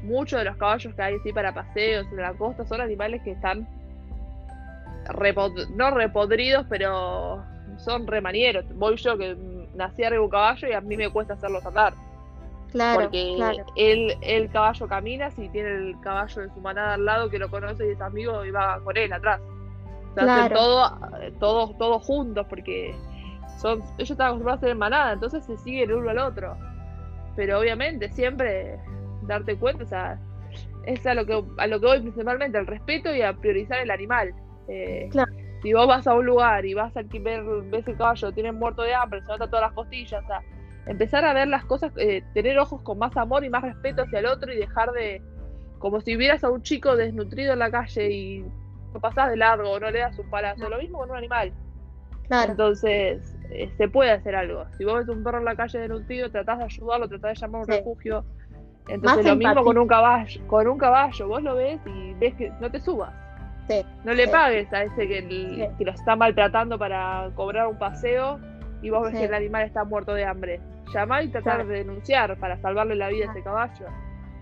muchos de los caballos que hay sí para paseos en la costa son animales que están no repodridos, pero son remanieros. Voy yo que nací arriba un caballo y a mí me cuesta hacerlos andar. Claro, porque Él, el caballo camina si tiene el caballo de su manada al lado que lo conoce y es amigo y va con él atrás. O sea, hacen todo, todos, todos juntos porque son, ellos están acostumbrados a hacer en manada, entonces se sigue el uno al otro. Pero obviamente siempre darte cuenta, o sea, es a lo que a lo que voy principalmente, al respeto y a priorizar el animal. Eh, claro. Si vos vas a un lugar y vas a ver, ves el caballo, tiene muerto de hambre, se nota todas las costillas, o sea, empezar a ver las cosas, eh, tener ojos con más amor y más respeto hacia el otro y dejar de, como si vieras a un chico desnutrido en la calle y no pasás de largo o no le das un palazo, lo mismo con un animal. Claro. Entonces, eh, se puede hacer algo. Si vos ves un perro en la calle desnutrido, tratás de ayudarlo, tratás de llamar a un refugio. Entonces, lo mismo con un caballo. Con un caballo, vos lo ves y ves que no te subas. Sí, no le pagues a ese que, que lo está maltratando para cobrar un paseo y vos ves que el animal está muerto de hambre. Llamá y tratar de denunciar para salvarle la vida a ese caballo.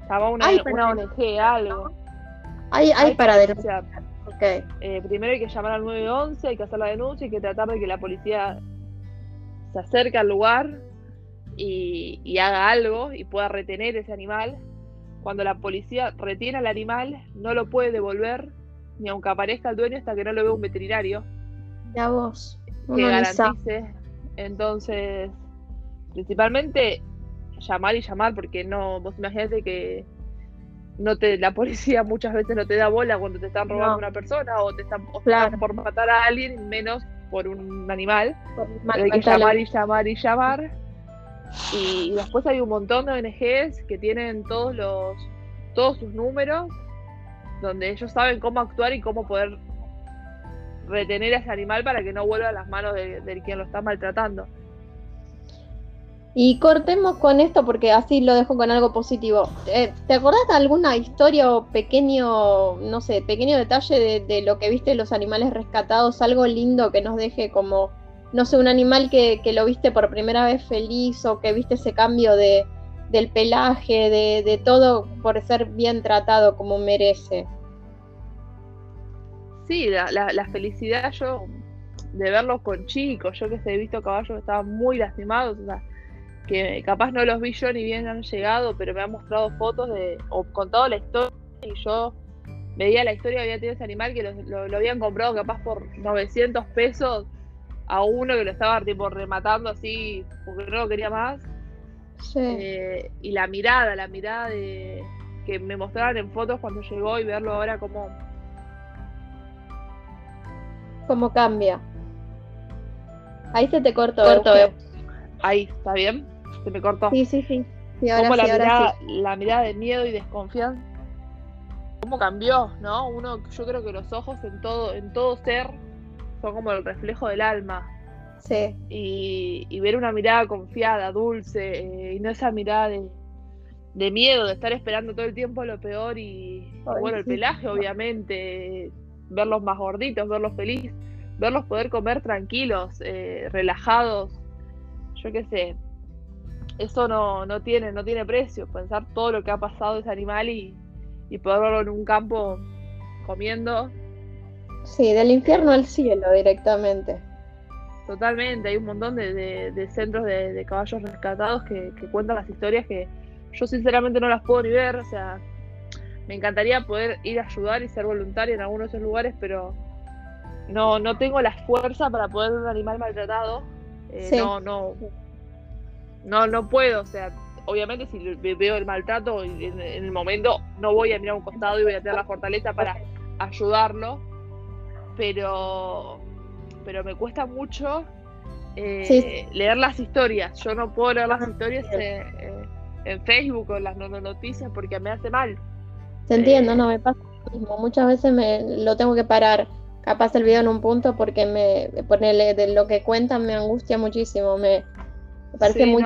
Llamá una, una ONG, algo. Hay, hay, para denunciar. Eh, primero hay que llamar al 911, hay que hacer la denuncia, hay que tratar de que la policía se acerque al lugar y, y haga algo y pueda retener ese animal. Cuando la policía retiene al animal, no lo puede devolver ni aunque aparezca el dueño hasta que no lo vea un veterinario. Ya vos. Que garantice entonces, principalmente llamar y llamar, porque no, vos imagínate que no te, la policía muchas veces no te da bola cuando te están robando una persona o te están, por matar a alguien, menos por un animal. hay que llamar y llamar y llamar. Y, después hay un montón de ONGs que tienen todos los todos sus números, donde ellos saben cómo actuar y cómo poder retener a ese animal para que no vuelva a las manos de, de quien lo está maltratando. Y cortemos con esto porque así lo dejo con algo positivo. Eh, ¿Te acordás de alguna historia o pequeño, no sé, pequeño detalle de, lo que viste los animales rescatados? Algo lindo que nos deje como, no sé, un animal que, lo viste por primera vez feliz o que viste ese cambio de, del pelaje, de, todo por ser bien tratado como merece. Sí, la, la, felicidad yo de verlos con chicos, yo que sé, he visto caballos que estaban muy lastimados, o sea, que capaz no los vi yo ni bien han llegado, pero me han mostrado fotos de, o contado la historia y yo veía la historia, había tenido ese animal que lo, habían comprado capaz por 900 pesos a uno que lo estaba tipo rematando así porque no lo quería más. Eh, y la mirada, la mirada de que me mostraban en fotos cuando llegó y verlo ahora como... ¿Cómo cambia? Ahí se te cortó. cortó Ahí, ¿está bien? se me cortó. Sí, sí, sí. Como la, mirada, la mirada de miedo y desconfianza. Cómo cambió, ¿no? Uno, yo creo que los ojos en todo, en todo ser son como el reflejo del alma. Sí. Y, ver una mirada confiada, dulce, eh, y no esa mirada de, miedo, de estar esperando todo el tiempo lo peor y, bueno, el pelaje, obviamente, verlos más gorditos, verlos felices, verlos poder comer tranquilos, eh, relajados, yo qué sé, eso no, no, tiene, no tiene precio. Pensar todo lo que ha pasado ese animal y, y poder verlo en un campo comiendo. Sí, del infierno al cielo directamente. Totalmente, hay un montón de, centros de, caballos rescatados que, cuentan las historias que yo sinceramente no las puedo ni ver. O sea, me encantaría poder ir a ayudar y ser voluntaria en algunos de esos lugares, pero no, no tengo la fuerza para poder ver un animal maltratado. Eh, no, no, no, no puedo, o sea, obviamente si veo el maltrato en, el momento no voy a mirar a un costado y voy a tener la fortaleza para ayudarlo, pero, pero me cuesta mucho eh, leer las historias. Yo no puedo leer las historias eh, eh, en Facebook o en las noticias porque me hace mal. Te entiendo, no, me pasa lo mismo. Muchas veces me lo tengo que parar capaz el video en un punto porque me pone de lo que cuentan me angustia muchísimo, me, me parece muy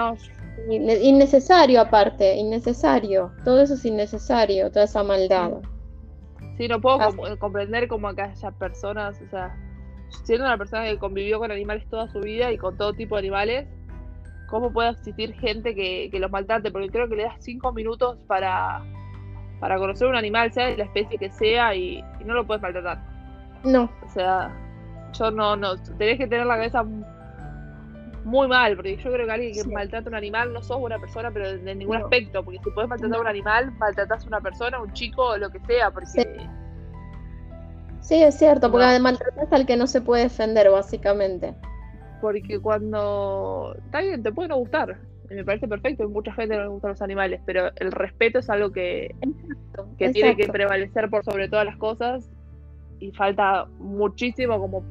innecesario aparte, innecesario. Todo eso es innecesario, toda esa maldad. Sí, no puedo comprender cómo acá haya personas, o sea, siendo una persona que convivió con animales toda su vida y con todo tipo de animales, cómo puede existir gente que, los maltrate, porque creo que le das cinco minutos para, para conocer un animal, sea de la especie que sea, y, no lo puedes maltratar. No. O sea, yo no, no, tenés que tener la cabeza muy mal, porque yo creo que alguien que maltrata a un animal no sos buena persona, pero en ningún aspecto, porque si puedes maltratar a un animal, maltratas a una persona, un chico, o lo que sea, porque... Sí, es cierto, porque maltratas al que no se puede defender, básicamente. Porque cuando... Está bien, te puede no gustar, me parece perfecto, y mucha gente no le gustan los animales, pero el respeto es algo que, que tiene que prevalecer por sobre todas las cosas, y falta muchísimo como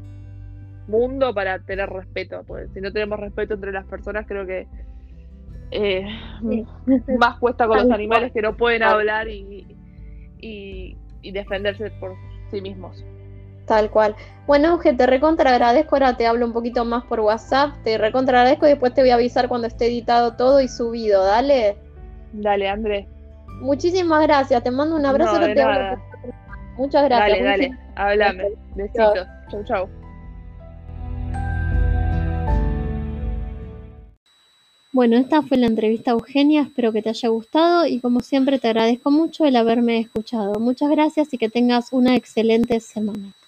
mundo para tener respeto, pues si no tenemos respeto entre las personas creo que eh, más cuesta con los animales que no pueden hablar y, y, defenderse por sí mismos. Tal cual. Bueno, Euge, te recontra agradezco. Ahora te hablo un poquito más por WhatsApp. Te recontra agradezco y después te voy a avisar cuando esté editado todo y subido. Dale. Dale, Andrés. Muchísimas gracias. Te mando un abrazo. Muchas gracias. Dale, dale. Háblame. Besitos. Chau, chau. Bueno, esta fue la entrevista a Eugenia, espero que te haya gustado y como siempre te agradezco mucho el haberme escuchado. Muchas gracias y que tengas una excelente semana.